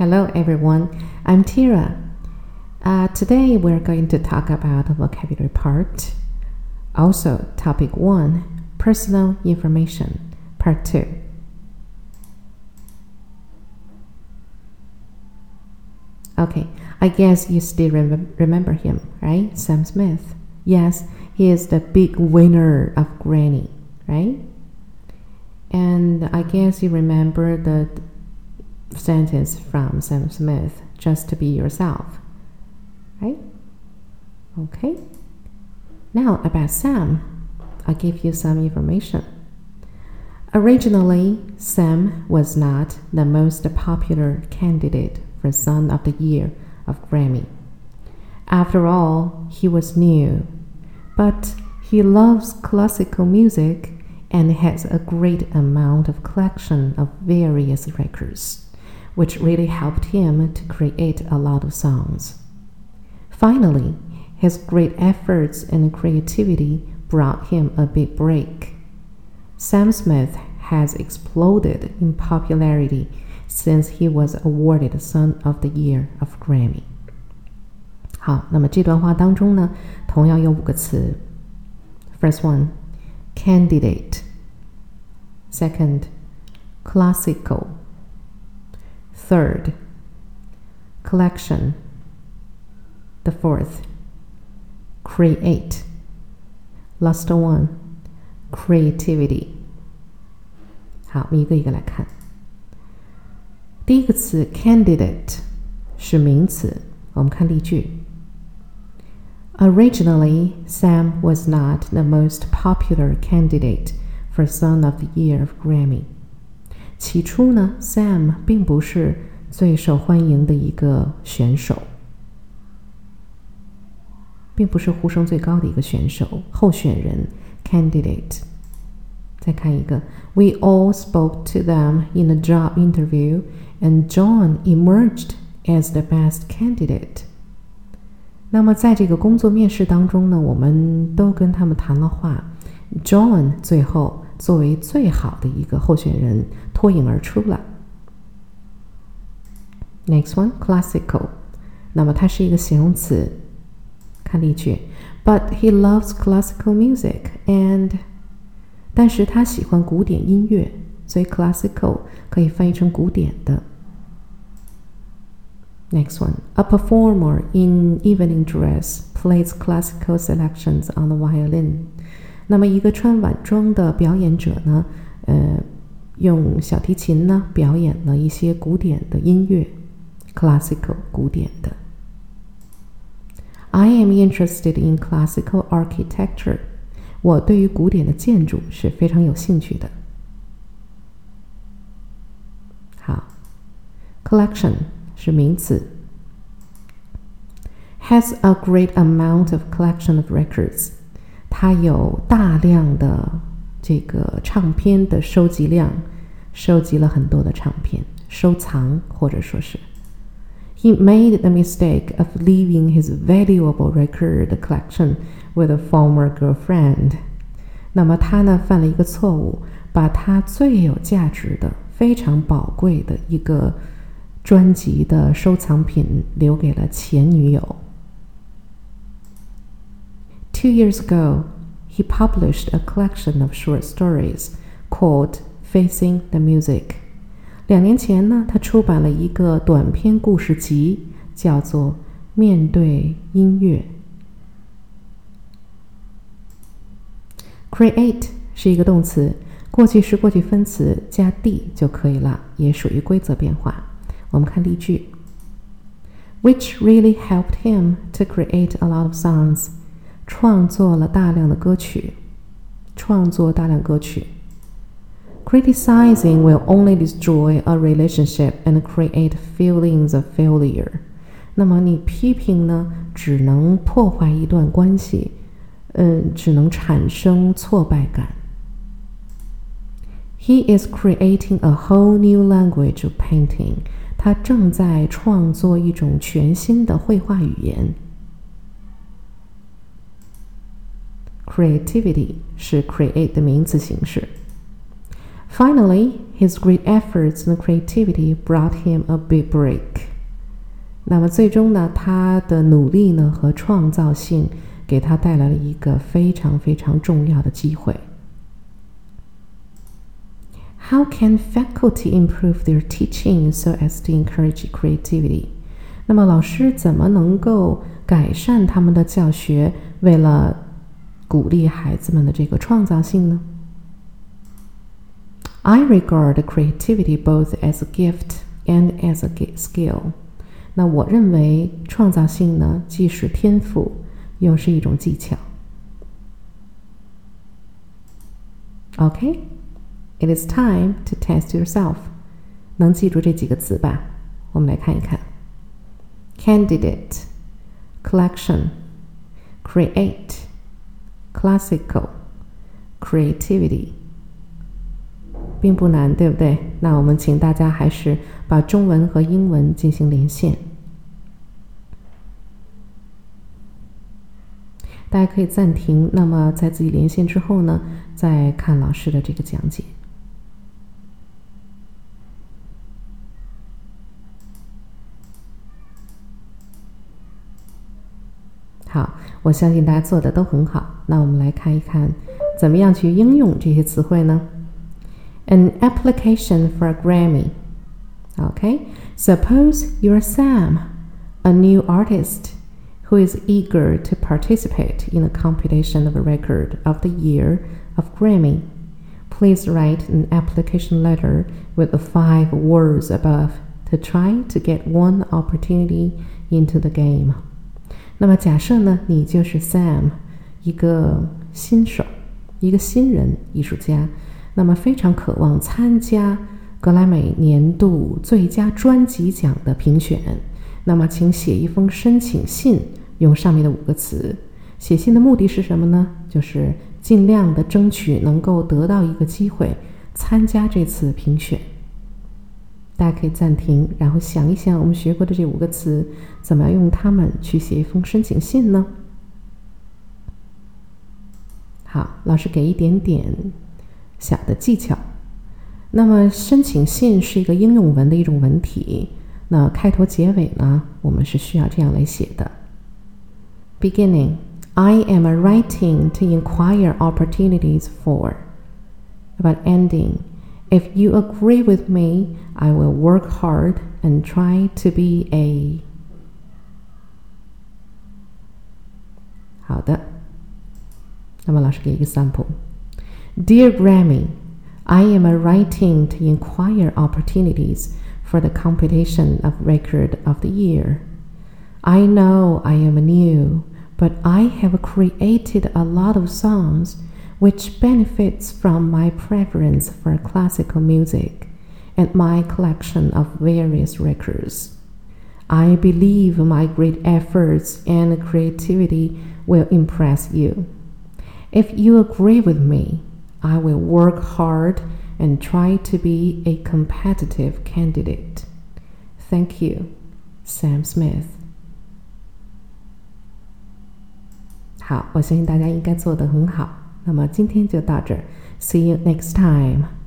Hello, everyone. I'm Tira. Uh, today we're going to talk about the vocabulary part. Also, topic one personal information, part two. Okay, I guess you still rem- remember him, right? Sam Smith. Yes, he is the big winner of Grammy, right? And I guess you remember the sentence from Sam Smith just to be yourself, right? Okay. Now about Sam, I'll give you some information. Originally, Sam was not the most popular candidate for Son of the Year of Grammy. After all, he was new, but he loves classical music and has a great amount of collection of various records, which really helped him to create a lot of songs. Finally, his great efforts and creativity brought him a big break. Sam Smith has exploded in popularity since he was awarded Song of the Year of Grammy. 好，那么这段话当中呢，同样有五个词。First one, candidate. Second, classical. Third, collection. The fourth, create. Last one, creativity. 好，我们一个一个来看。第一个词 candidate 是名词，我们看例句。Originally, Sam was not the most popular candidate for Song of the Year of Grammy。 起初呢，Sam 并不是最受欢迎的一个选手，并不是呼声最高的一个选手候选人 candidate。再看一个，We all spoke to them in a job interview, and John emerged as the best candidate. 那么在这个工作面试当中呢，我们都跟他们谈了话，John 最后作为最好的一个候选人脱颖而出了。Next one, classical。那么它是一个形容词，看例句，But he loves classical music and，但是他喜欢古典音乐，所以 classical 可以翻译成古典的。Next one. A performer in evening dress plays classical selections on the violin. 那么一个穿晚装的表演者呢，呃，用小提琴呢表演了一些古典的音乐，classical 古典的。I am interested in classical architecture. 我对于古典的建筑是非常有兴趣的。好，collection 是名词。Has a great amount of collection of records，他有大量的这个唱片的收集量，收集了很多的唱片，收藏或者说是。He made the mistake of leaving his valuable record collection with a former girlfriend。那么他呢犯了一个错误，把他最有价值的、非常宝贵的一个。专辑的收藏品留给了前女友。Two years ago, he published a collection of short stories called "Facing the Music." 两年前呢，他出版了一个短篇故事集，叫做《面对音乐》。Create 是一个动词，过去式过去分词加 d 就可以了，也属于规则变化。我们看例句，which really helped him to create a lot of songs， 创作了大量的歌曲，创作大量歌曲。Criticizing will only destroy a relationship and create feelings of failure。那么你批评呢，只能破坏一段关系，嗯，只能产生挫败感。He is creating a whole new language of painting。他正在创作一种全新的绘画语言。Creativity 是 create 的名词形式。 Finally, his great efforts and creativity brought him a big break. 那么最终呢，他的努力呢和创造性给他带来了一个非常非常重要的机会。How can faculty improve their teaching so as to encourage creativity？那么老师怎么能够改善他们的教学，为了 鼓励孩子们的这个创造性呢？I regard creativity both as a gift and as a skill。那我认为创造性呢，既是天赋，又是一种技巧。OK，it is time to test yourself。能记住这几个词吧？我们来看一看：candidate、collection、create。 Classical creativity，并不难，对不对？那我们请大家还是把中文和英文进行连线。大家可以暂停，那么在自己连线之后呢，再看老师的这个讲解。好，我相信大家做的都很好。那我们来看一看，怎么样去应用这些词汇呢？An application for a Grammy. Okay, suppose you're Sam, a new artist who is eager to participate in a competition of a record of the year of Grammy. Please write an application letter with the five words above to try to get one opportunity into the game. 那么假设呢，你就是 Sam，一个新手，一个新人艺术家，那么非常渴望参加格莱美年度最佳专辑奖的评选。那么，请写一封申请信，用上面的五个词。写信的目的是什么呢？就是尽量的争取能够得到一个机会参加这次评选。大家可以暂停，然后想一想我们学过的这五个词，怎么样用它们去写一封申请信呢？好，老师给一点点小的技巧。那么，申请信是一个应用文的一种文体。那开头、结尾呢，我们是需要这样来写的：Beginning, I am writing to inquire opportunities for. About ending. If you agree with me, I will work hard and try to be a 好的，那么老师给一个 sample。Dear Grammy, I am writing to inquire opportunities for the competition of Record of the Year. I know I am new, but I have created a lot of songs which benefits from my preference for classical music and my collection of various records. I believe my great efforts and creativity will impress you. If you agree with me, I will work hard and try to be a competitive candidate. Thank you, Sam Smith. 好，我相信大家应该做得很好。 那么今天就到这儿，See you next time.